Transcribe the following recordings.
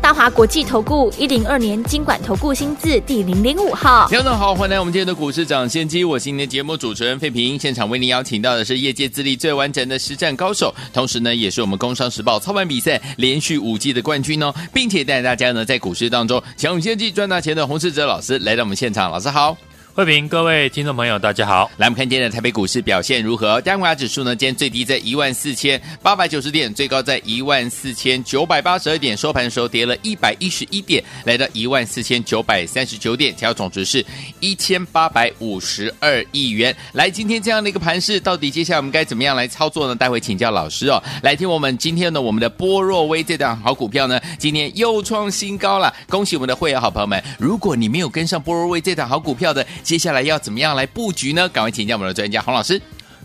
大华国际投顾一零二年经管投顾新字第零零五号，听众好，欢迎来我们今天的股市长先机，我是您的节目主持人费平，现场为您邀请到的是业界资历最完整的实战高手，同时呢，也是我们工商时报操盘比赛连续五季的冠军哦，并且带大家呢在股市当中抢先机赚大钱的洪世哲老师来到我们现场，老师好。慧平，各位听众朋友，大家好。来，我们看今天的台北股市表现如何？加权指数呢？今天最低在一万四千八百九十点，最高在一万四千九百八十二点，收盘的时候跌了一百一十一点，来到一万四千九百三十九点，成交总值是一千八百五十二亿元。来，今天这样的一个盘势，到底接下来我们该怎么样来操作呢？待会请教老师哦。来听我们今天呢，我们的波若威这档好股票呢，今天又创新高了，恭喜我们的会员好朋友们！如果你没有跟上波若威这档好股票的，接下来要怎么样来布局呢？赶快请教我们的专家洪老师。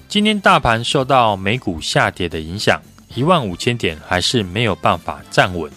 今天大盘受到美股下跌的影响，一万五千点还是没有办法站稳。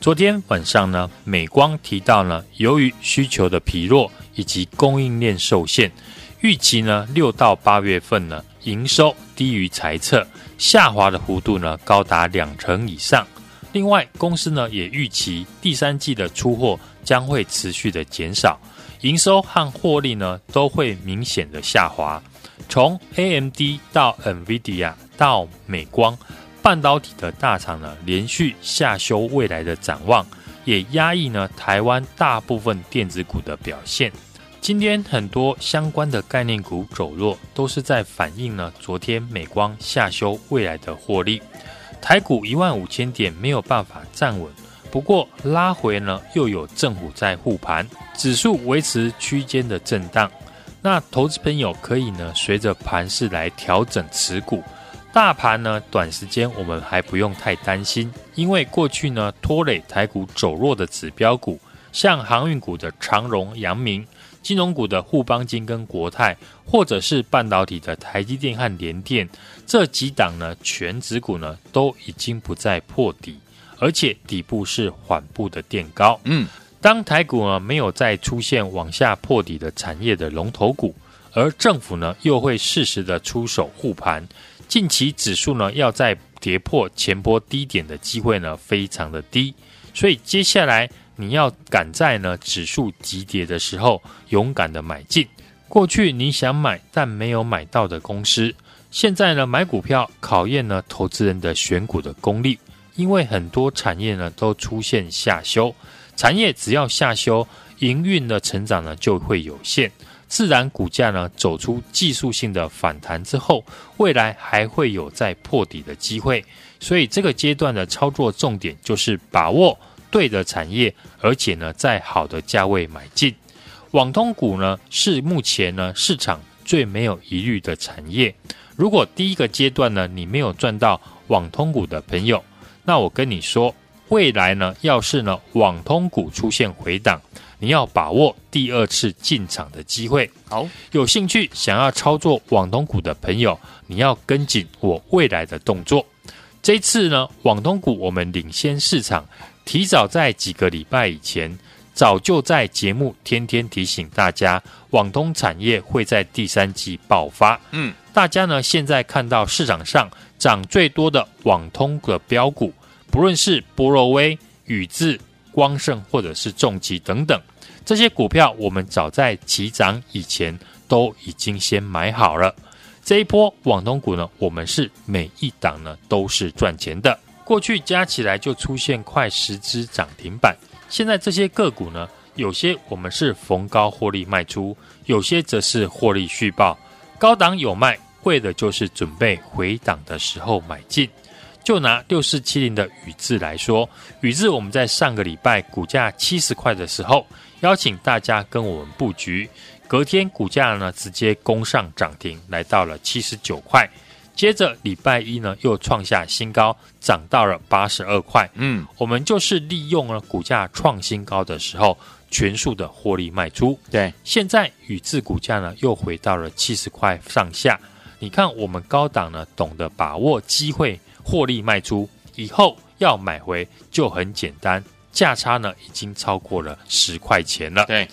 昨天晚上呢，美光提到呢，由于需求的疲弱以及供应链受限，预期呢六到八月份呢营收低于财测，下滑的幅度呢高达两成以上。另外，公司呢也预期第三季的出货将会持续的减少。营收和获利呢都会明显的下滑，从 AMD 到 NVIDIA 到美光半导体的大厂呢连续下修未来的展望，也压抑呢台湾大部分电子股的表现。今天很多相关的概念股走弱，都是在反映呢昨天美光下修未来的获利。台股一万五千点没有办法站稳。不过拉回呢，又有政府在护盘，指数维持区间的震荡。那投资朋友可以呢，随着盘势来调整持股。大盘呢，短时间我们还不用太担心，因为过去呢拖累台股走弱的指标股，像航运股的长荣、阳明，金融股的沪邦金跟国泰，或者是半导体的台积电和联电，这几档呢，全指股呢都已经不再破底。而且底部是缓步的垫高，嗯，当台股呢没有再出现往下破底的产业的龙头股，而政府呢又会适时的出手护盘，近期指数呢要再跌破前波低点的机会呢非常的低，所以接下来你要赶在呢指数急跌的时候勇敢的买进，过去你想买但没有买到的公司，现在呢买股票考验呢投资人的选股的功力。因为很多产业呢都出现下修，产业只要下修，营运的成长呢就会有限，自然股价呢走出技术性的反弹之后，未来还会有再破底的机会。所以这个阶段的操作重点就是把握对的产业，而且呢在好的价位买进。网通股呢是目前呢市场最没有疑虑的产业。如果第一个阶段呢你没有赚到网通股的朋友，那我跟你说，未来呢，要是呢网通股出现回档，你要把握第二次进场的机会。好，有兴趣想要操作网通股的朋友，你要跟紧我未来的动作。这次呢，网通股我们领先市场，提早在几个礼拜以前，早就在节目天天提醒大家，网通产业会在第三季爆发。嗯，大家呢现在看到市场上。涨最多的网通的标股，不论是波若威、宇智、光盛或者是重疾等等，这些股票我们早在起涨以前都已经先买好了。这一波网通股呢，我们是每一档呢都是赚钱的。过去加起来就出现快十只涨停板，现在这些个股呢，有些我们是逢高获利卖出，有些则是获利续报，高档有卖。为的就是准备回档的时候买进。就拿六四七零的宇智来说，宇智我们在上个礼拜股价七十块的时候，邀请大家跟我们布局，隔天股价呢直接攻上涨停，来到了七十九块。接着礼拜一呢又创下新高，涨到了八十二块。嗯，我们就是利用了股价创新高的时候，全数的获利卖出。对，现在宇智股价呢又回到了七十块上下。你看，我们高档呢，懂得把握机会，获利卖出，以后要买回就很简单，价差呢已经超过了十块钱了。对，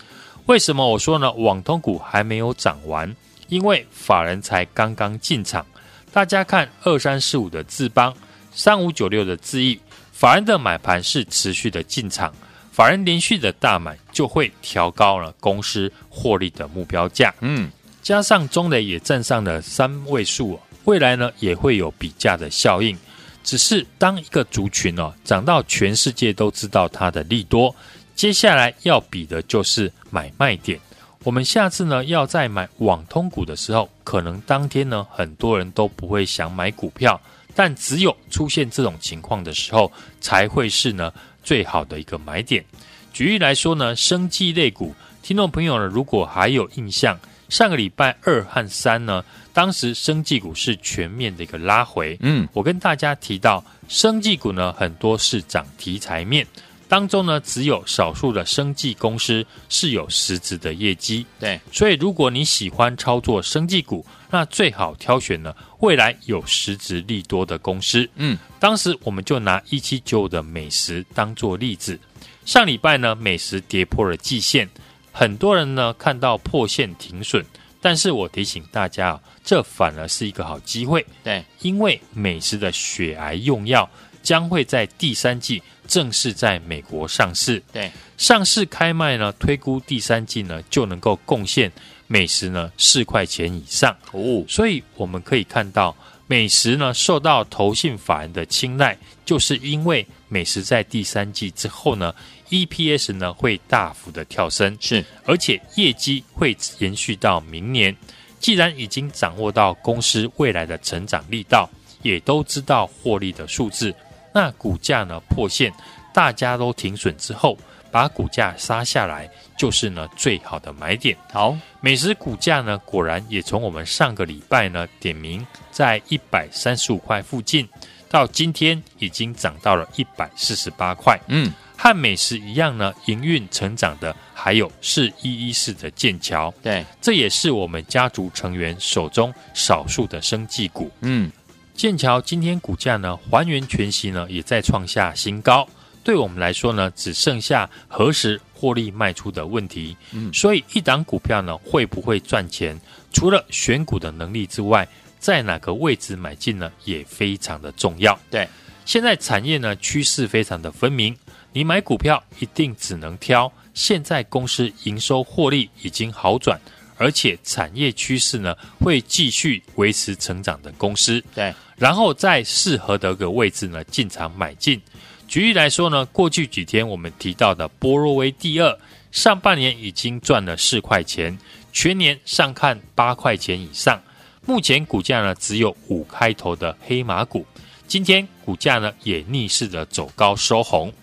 为什么我说呢？网通股还没有涨完，因为法人才刚刚进场。大家看二三四五的智邦，三五九六的智易，法人的买盘是持续的进场，法人连续的大买就会调高了公司获利的目标价。嗯，加上中磊也站上了三位数，未来呢也会有比价的效应。只是当一个族群哦涨到全世界都知道它的利多，接下来要比的就是买卖点。我们下次呢要再买网通股的时候，可能当天呢很多人都不会想买股票，但只有出现这种情况的时候，才会是呢最好的一个买点。举例来说呢，生技类股，听众朋友呢如果还有印象，上个礼拜二和三呢，当时生技股是全面的一个拉回。嗯，我跟大家提到，生技股呢很多是涨题材面。当中呢，只有少数的生技公司是有实质的业绩。对，所以如果你喜欢操作生技股，那最好挑选呢未来有实质利多的公司。嗯，当时我们就拿一七九五的美食当做例子。上礼拜呢，美食跌破了季线，很多人呢看到破线停损，但是我提醒大家啊，这反而是一个好机会。对，因为美食的血癌用药将会在第三季。正式在美国上市，对，上市开卖呢，推估第三季呢就能够贡献美食呢四块钱以上哦，所以我们可以看到美食呢受到投信法人的青睐，就是因为美食在第三季之后呢，EPS 呢会大幅的跳升，是，而且业绩会延续到明年。既然已经掌握到公司未来的成长力道，也都知道获利的数字。那股价呢破线，大家都停损之后，把股价杀下来，就是呢最好的买点。好，美食股价呢果然也从我们上个礼拜呢点名在一百三十五块附近，到今天已经涨到了一百四十八块。嗯，和美食一样呢，营运成长的还有是一一四的剑桥。对，这也是我们家族成员手中少数的生技股。嗯。剑桥今天股价呢还原全息呢也在创下新高，对我们来说呢只剩下何时获利卖出的问题。嗯，所以一档股票呢会不会赚钱，除了选股的能力之外，在哪个位置买进呢也非常的重要。对，现在产业呢趋势非常的分明，你买股票一定只能挑现在公司营收获利已经好转。而且产业趋势呢，会继续维持成长的公司，对，然后在适合的个位置呢进场买进。举例来说呢，过去几天我们提到的波若威第二，上半年已经赚了四块钱，全年上看八块钱以上。目前股价呢只有五开头的黑马股，今天股价呢也逆势的走高收红，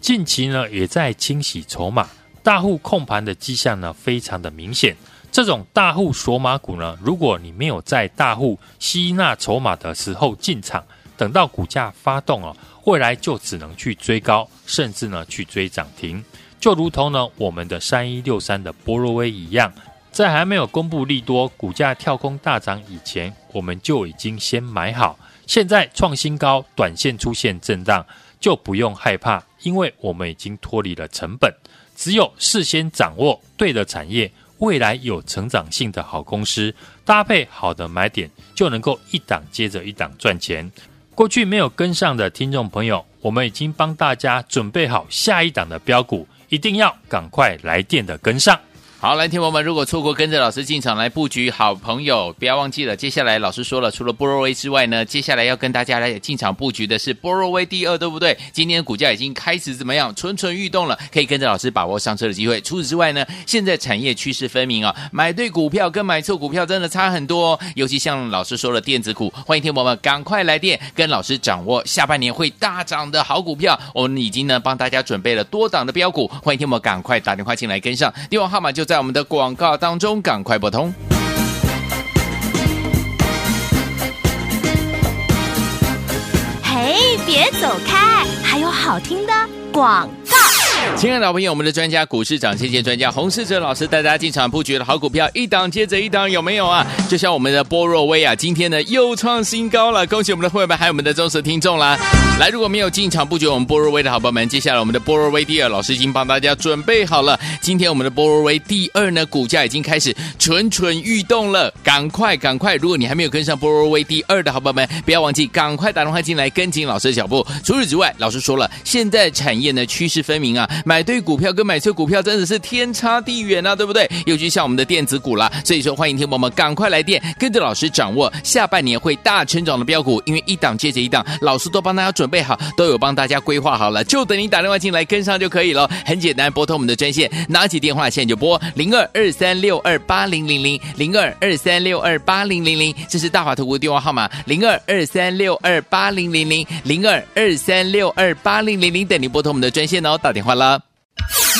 近期呢也在清洗筹码，大户控盘的迹象呢非常的明显。这种大户锁码股呢，如果你没有在大户吸纳筹码的时候进场，等到股价发动哦，未来就只能去追高，甚至呢去追涨停。就如同呢我们的三一六三的波罗威一样，在还没有公布利多、股价跳空大涨以前，我们就已经先买好。现在创新高，短线出现震荡，就不用害怕，因为我们已经脱离了成本。只有事先掌握对的产业。未来有成长性的好公司，搭配好的买点，就能够一档接着一档赚钱。过去没有跟上的听众朋友，我们已经帮大家准备好下一档的标股，一定要赶快来电的跟上。好，来，听友们，如果错过跟着老师进场来布局，好朋友不要忘记了。接下来老师说了，除了波若威之外呢，接下来要跟大家来进场布局的是波若威第二，对不对？今天股价已经开始怎么样，蠢蠢欲动了，可以跟着老师把握上车的机会。除此之外呢，现在产业趋势分明啊，买对股票跟买错股票真的差很多哦。尤其像老师说了电子股，欢迎听友们赶快来电，跟老师掌握下半年会大涨的好股票。我们已经呢帮大家准备了多档的标股，欢迎听友们赶快打电话进来跟上，电话号码就在我们的广告当中，赶快拨通。嘿，别走开，还有好听的广。亲爱的老朋友，我们的专家股市涨谢谢专家洪世哲老师带大家进场布局的好股票，一档接着一档，有没有啊？就像我们的波若威啊，今天呢又创新高了，恭喜我们的会员们，还有我们的忠实听众啦！来，如果没有进场布局我们波若威的好朋友们，接下来我们的波若威第二，老师已经帮大家准备好了。今天我们的波若威第二呢，股价已经开始蠢蠢欲动了，赶快赶快！如果你还没有跟上波若威第二的好朋友们，不要忘记赶快打电话进来跟紧老师的脚步。除此之外，老师说了，现在产业呢趋势分明啊。买对股票跟买错股票真的是天差地远啊，对不对？尤其像我们的电子股啦，所以说欢迎听友们赶快来电，跟着老师掌握下半年会大成长的标股，因为一档接着一档，老师都帮大家准备好，都有帮大家规划好了，就等你打电话进来跟上就可以了。很简单，拨通我们的专线，拿起电话现在就拨零二二三六二八零零零零二二三六二八零零零，这是大华投顾电话号码零二二三六二八零零零零二二三六二八零零零，等你拨通我们的专线哦，打电话。了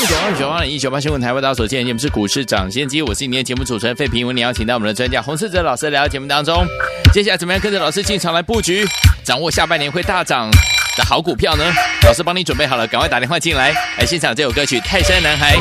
九二九二零一九八新闻台为大家所见，节目是股市涨先机，我是今天节目主持人费平，为你邀请到我们的专家洪世哲老师来到节目当中。接下来怎么样跟着老师进场来布局，掌握下半年会大涨的好股票呢？老师帮你准备好了，赶快打电话进来。来，欣赏这首歌曲《泰山男孩》。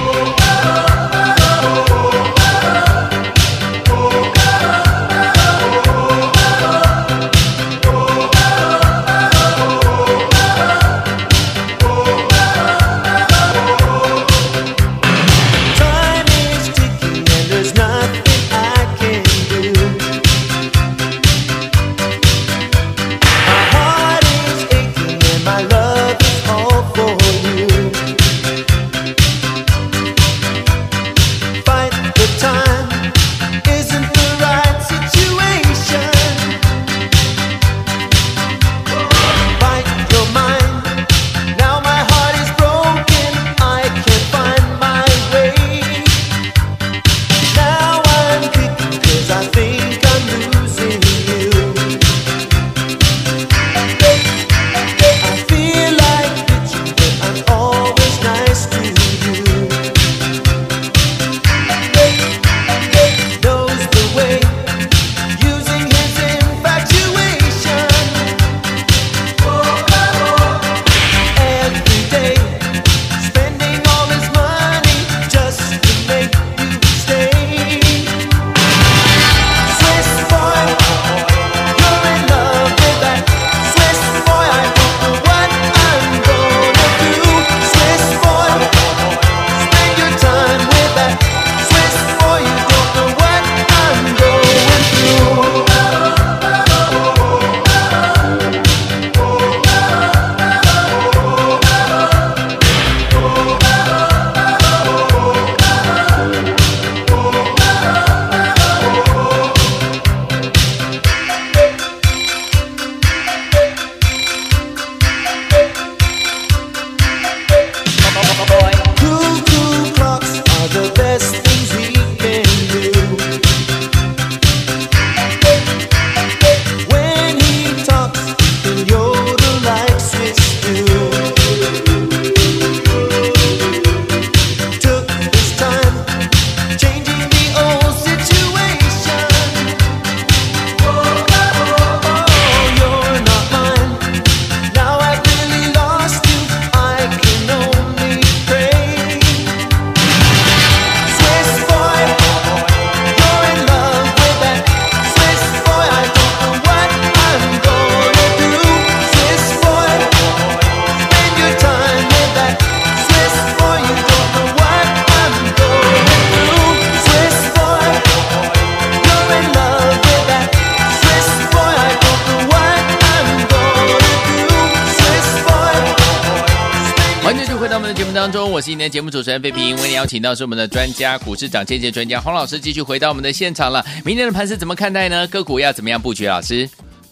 当中，我是今天节目主持人费平，为你邀请到是我们的专家，股市长见解专家洪老师，继续回到我们的现场了。明天的盘是怎么看待呢？个股要怎么样布局？老师，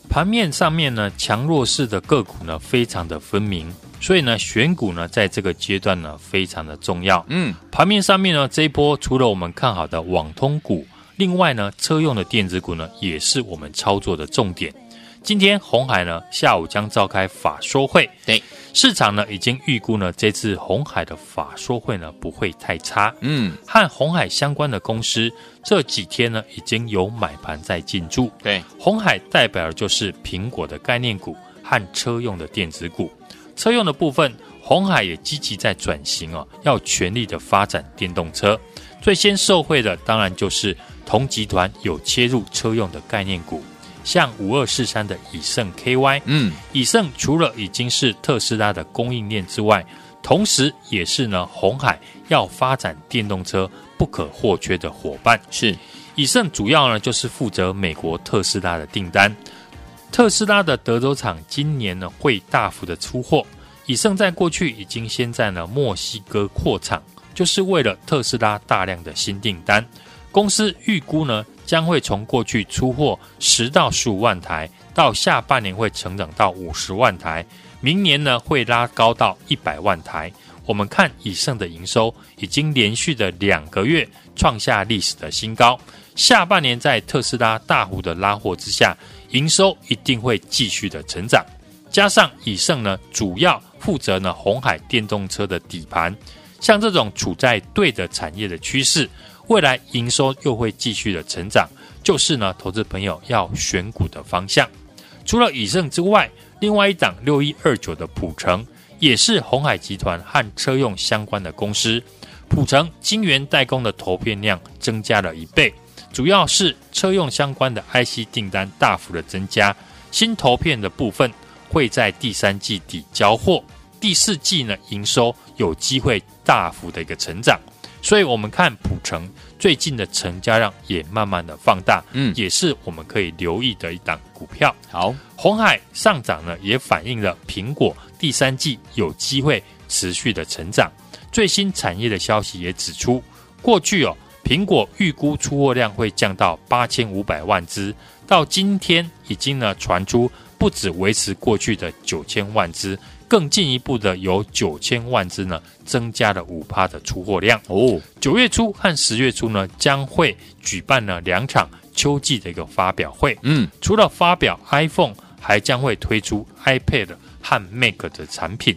盘面上面呢，强弱势的个股呢，非常的分明，所以呢，选股呢，在这个阶段呢，非常的重要。嗯，盘面上面呢，这一波除了我们看好的网通股，另外呢，车用的电子股呢，也是我们操作的重点。今天红海呢，下午将召开法说会，对，市场呢已经预估呢，这次红海的法说会呢不会太差，嗯，和红海相关的公司这几天呢已经有买盘在进驻，对，红海代表的就是苹果的概念股和车用的电子股，车用的部分，红海也积极在转型哦，要全力的发展电动车。最先受惠的当然就是同集团有切入车用的概念股，像五二四三的以盛 KY。嗯，以盛除了已经是特斯拉的供应链之外，同时也是呢红海要发展电动车不可或缺的伙伴。是，以盛主要呢就是负责美国特斯拉的订单。特斯拉的德州厂今年呢会大幅的出货。以盛在过去已经先在了墨西哥扩厂，就是为了特斯拉大量的新订单。公司预估呢将会从过去出货十到十五万台，到下半年会成长到五十万台，明年呢会拉高到一百万台。我们看以盛的营收已经连续的两个月创下历史的新高，下半年在特斯拉大幅的拉货之下。营收一定会继续的成长，加上以盛呢，主要负责呢红海电动车的底盘，像这种处在对的产业的趋势，未来营收又会继续的成长，就是呢投资朋友要选股的方向。除了以盛之外，另外一档六一二九的普成也是鸿海集团和车用相关的公司，普成晶圆代工的投片量增加了一倍。主要是车用相关的 IC 订单大幅的增加，新投片的部分会在第三季底交货，第四季呢营收有机会大幅的一个成长，所以我们看普成最近的成交量也慢慢的放大，嗯，也是我们可以留意的一档股票。好，红海上涨呢也反映了苹果第三季有机会持续的成长，最新产业的消息也指出，过去哦。苹果预估出货量会降到八千五百万只，到今天已经呢传出不止维持过去的九千万只，更进一步的有九千万只呢增加了五趴的出货量。哦。九月初和十月初呢将会举办了两场秋季的一个发表会，嗯，除了发表 iPhone，还将会推出 iPad 和 Mac 的产品，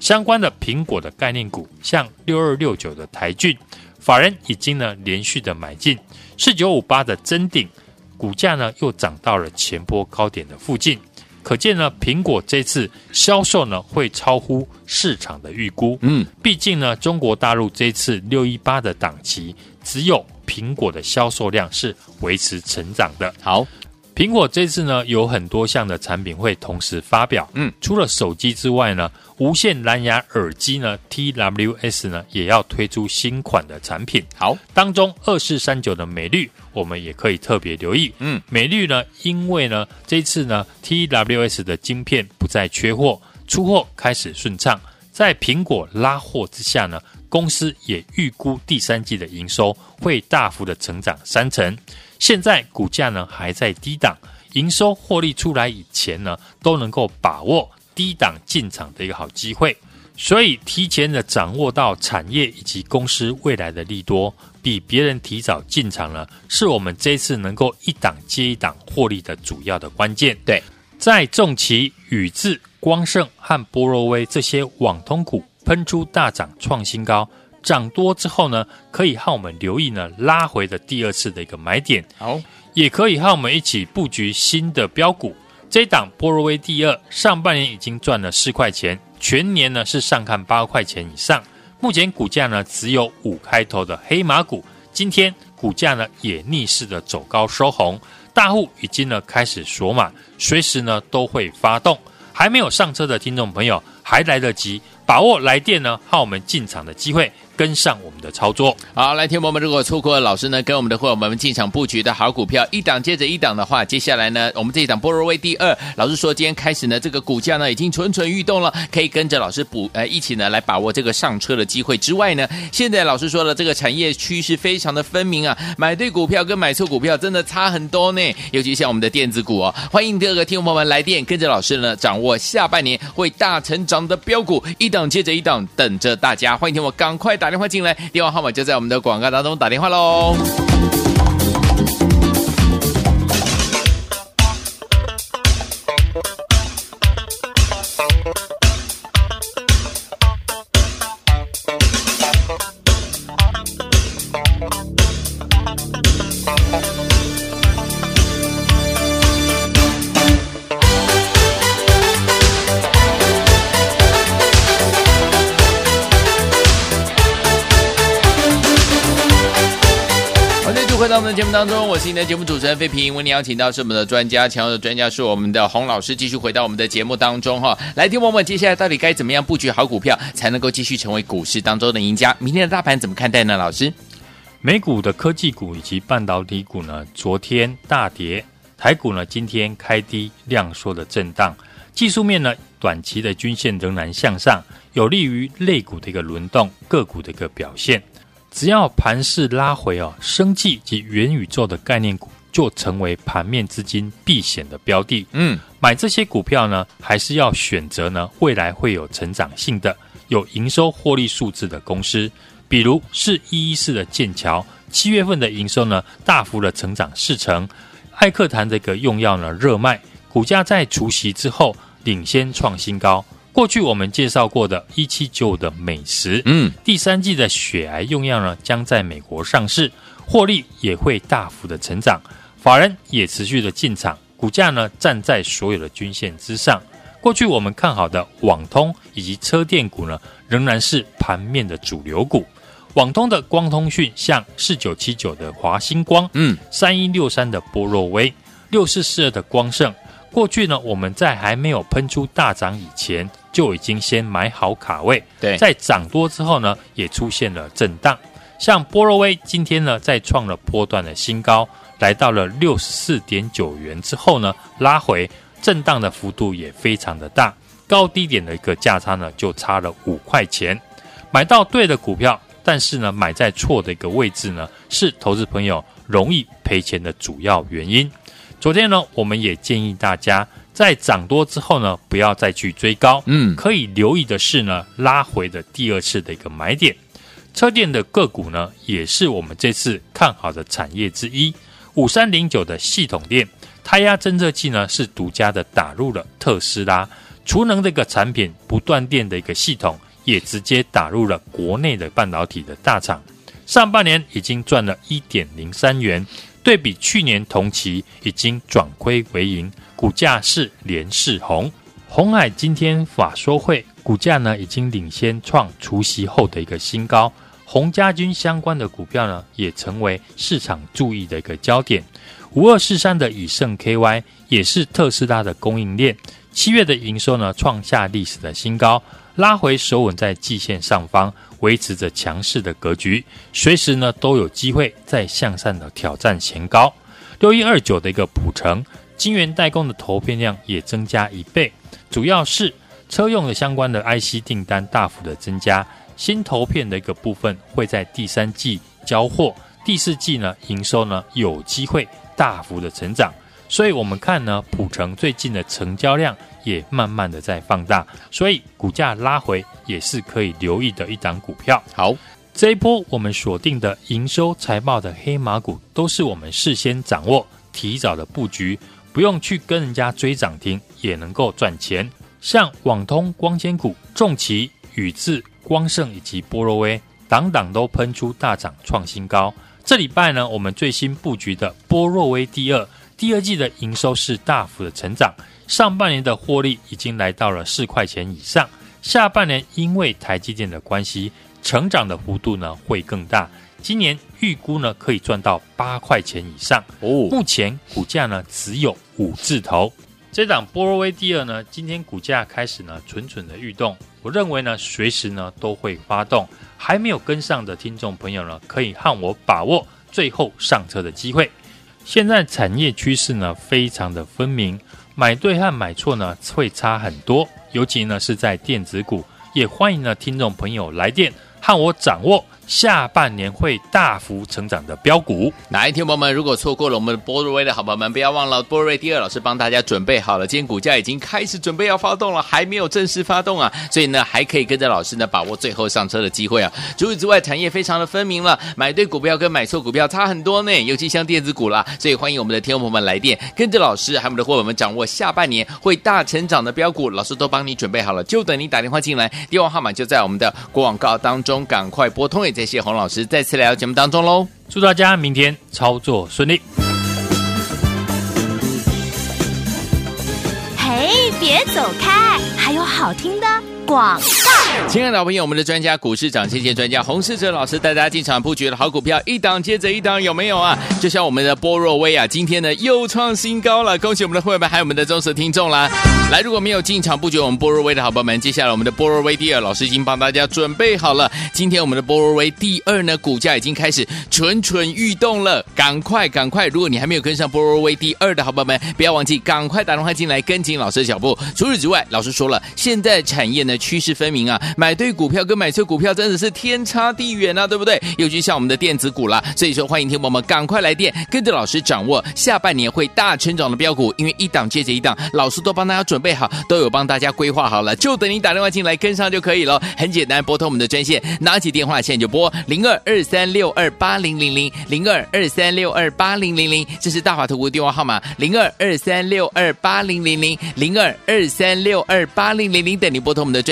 相关的苹果的概念股，像六二六九的台郡。法人已经呢连续的买进。四九五八的真鼎，股价呢又涨到了前波高点的附近，可见呢苹果这次销售呢会超乎市场的预估。嗯，毕竟呢中国大陆这次六一八的档期，只有苹果的销售量是维持成长的。好。苹果这次呢有很多项的产品会同时发表，嗯，除了手机之外呢，无线蓝牙耳机呢 TWS 呢也要推出新款的产品。好，当中二四三九的美绿，我们也可以特别留意，嗯，美绿呢，因为呢这次呢 TWS 的晶片不再缺货，出货开始顺畅，在苹果拉货之下呢，公司也预估第三季的营收会大幅的成长三成。现在股价呢还在低档，营收获利出来以前呢，都能够把握低档进场的一个好机会，所以提前的掌握到产业以及公司未来的利多，比别人提早进场呢，是我们这次能够一档接一档获利的主要的关键。对，在重旗、宇智、光盛和波若威这些网通股喷出大涨创新高。涨多之后呢，可以和我们留意呢拉回的第二次的一个买点，好，也可以和我们一起布局新的标股。这一档波若威第二，上半年已经赚了四块钱，全年呢是上看八块钱以上。目前股价呢只有五开头的黑马股，今天股价呢也逆势的走高收红，大户已经呢开始锁码，随时呢都会发动。还没有上车的听众朋友还来得及，把握来电呢和我们进场的机会。跟上我们的操作，好，来，听我们如果错过了老师呢，跟我们的会员们进场布局的好股票，一档接着一档的话，接下来呢，我们这一档波若威第二，老师说今天开始呢，这个股价呢已经蠢蠢欲动了，可以跟着老师补呃一起呢来把握这个上车的机会之外呢，现在老师说了，这个产业趋势非常的分明啊，买对股票跟买错股票真的差很多呢，尤其像我们的电子股哦，欢迎第二个听众朋友们来电，跟着老师呢掌握下半年会大成长的标股，一档接着一档等着大家，欢迎听我赶快打电话进来，电话号码就在我们的广告当中，打电话喽。到我们的节目当中，我是你的节目主持人费平。为你邀请到是我们的专家，强的专家是我们的洪老师，继续回到我们的节目当中哈。来听我们接下来到底该怎么样布局好股票，才能够继续成为股市当中的赢家？明天的大盘怎么看待呢？老师，美股的科技股以及半导体股呢，昨天大跌，台股呢今天开低量缩的震荡，技术面呢短期的均线仍然向上，有利于类股的一个轮动，个股的一个表现。只要盘势拉回哦，生技及元宇宙的概念股就成为盘面资金避险的标的。嗯，买这些股票呢，还是要选择呢未来会有成长性的、有营收获利数字的公司，比如是一一四的剑桥，七月份的营收呢大幅的成长四成。艾克坦这个用药呢热卖，股价在除夕之后领先创新高。过去我们介绍过的一七九的美食，嗯，第三季的血癌用药呢，将在美国上市，获利也会大幅的成长，法人也持续的进场，股价呢站在所有的均线之上。过去我们看好的网通以及车电股呢，仍然是盘面的主流股。网通的光通讯，像四九七九的华星光，嗯，三一六三的波若威，六四四二的光盛。过去呢，我们在还没有喷出大涨以前，就已经先买好卡位。对，在涨多之后呢，也出现了震荡。像波若威今天呢，再创了波段的新高，来到了六十四点九元之后呢，拉回震荡的幅度也非常的大，高低点的一个价差呢，就差了五块钱。买到对的股票，但是呢，买在错的一个位置呢，是投资朋友容易赔钱的主要原因。昨天呢，我们也建议大家在涨多之后呢，不要再去追高。嗯，可以留意的是呢，拉回的第二次的一个买点。车电的个股呢，也是我们这次看好的产业之一。五三零九的系统电胎压侦测器呢，是独家的打入了特斯拉储能的一个产品，不断电的一个系统，也直接打入了国内的半导体的大厂。上半年已经赚了一点零三元。对比去年同期，已经转亏为盈，股价是连四红。红海今天法说会，股价呢已经领先创除息后的一个新高。鸿家军相关的股票呢，也成为市场注意的一个焦点。五二四三的宇盛 KY 也是特斯拉的供应链，七月的营收呢创下历史的新高。拉回首稳在季线上方，维持着强势的格局，随时呢都有机会再向上的挑战前高。六一二九的一个普成，晶圆代工的投片量也增加一倍，主要是车用的相关的 IC 订单大幅的增加，新投片的一个部分会在第三季交货，第四季呢营收呢有机会大幅的成长。所以，我们看呢，普成最近的成交量也慢慢的在放大，所以股价拉回也是可以留意的一档股票。好，这一波我们锁定的营收财报的黑马股，都是我们事先掌握、提早的布局，不用去跟人家追涨停，也能够赚钱。像网通光纤股、重奇、宇智、光盛以及波若威，档档都喷出大涨创新高。这礼拜呢，我们最新布局的波若威第二。第二季的营收是大幅的成长，上半年的获利已经来到了四块钱以上，下半年因为台积电的关系，成长的幅度呢会更大，今年预估呢可以赚到八块钱以上。哦，目前股价呢只有五字头。这档波罗威第二呢，今天股价开始呢蠢蠢的欲动，我认为呢随时呢都会发动，还没有跟上的听众朋友呢，可以和我把握最后上车的机会。现在产业趋势呢非常的分明，买对和买错呢会差很多，尤其呢是在电子股，也欢迎呢听众朋友来电和我掌握。下半年会大幅成长的标股，哪一天朋友们如果错过了我们的波瑞威的好朋友们，不要忘了波瑞第二老师帮大家准备好了，今天股价已经开始准备要发动了，还没有正式发动啊，所以呢还可以跟着老师呢把握最后上车的机会啊。除此之外，产业非常的分明了，买对股票跟买错股票差很多呢，尤其像电子股啦，所以欢迎我们的听众朋友们来电，跟着老师还有我们的伙伴们掌握下半年会大成长的标股，老师都帮你准备好了，就等你打电话进来，电话号码就在我们的广告当中，赶快拨通。也谢谢洪老师。再次来到节目当中喽，祝大家明天操作顺利。嘿，别走开，还有好听的广告。亲爱的老朋友，我们的专家股市涨谢谢专家洪世哲老师带大家进场布局的好股票，一档接着一档，有没有啊？就像我们的波若威啊，今天呢又创新高了，恭喜我们的会员们，还有我们的忠实听众啦！来，如果没有进场布局我们波若威的好朋友们，接下来我们的波若威第二，老师已经帮大家准备好了。今天我们的波若威第二呢，股价已经开始蠢蠢欲动了，赶快赶快！如果你还没有跟上波若威第二的好朋友们，不要忘记赶快打电话进来跟紧老师的脚步。除此之外，老师说了，现在产业呢趋势分明啊。买对股票跟买错股票真的是天差地远啊，对不对？尤其像我们的电子股啦，所以说欢迎听友们赶快来电，跟着老师掌握下半年会大成长的标股，因为一档接着一档，老师都帮大家准备好，都有帮大家规划好了，就等你打电话进来跟上就可以了。很简单，拨通我们的专线，拿起电话现在就拨零二二三六二八零零零零二二三六二八零零零，这是大华投顾电话号码零二二三六二八零零零零二二三六二八零零零，等你拨通我们的专